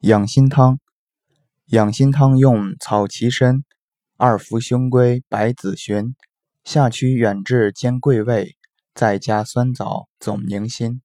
养心汤。养心汤用草芪参二茯胸归白子寻下曲远志兼桂味再加酸枣总宁心。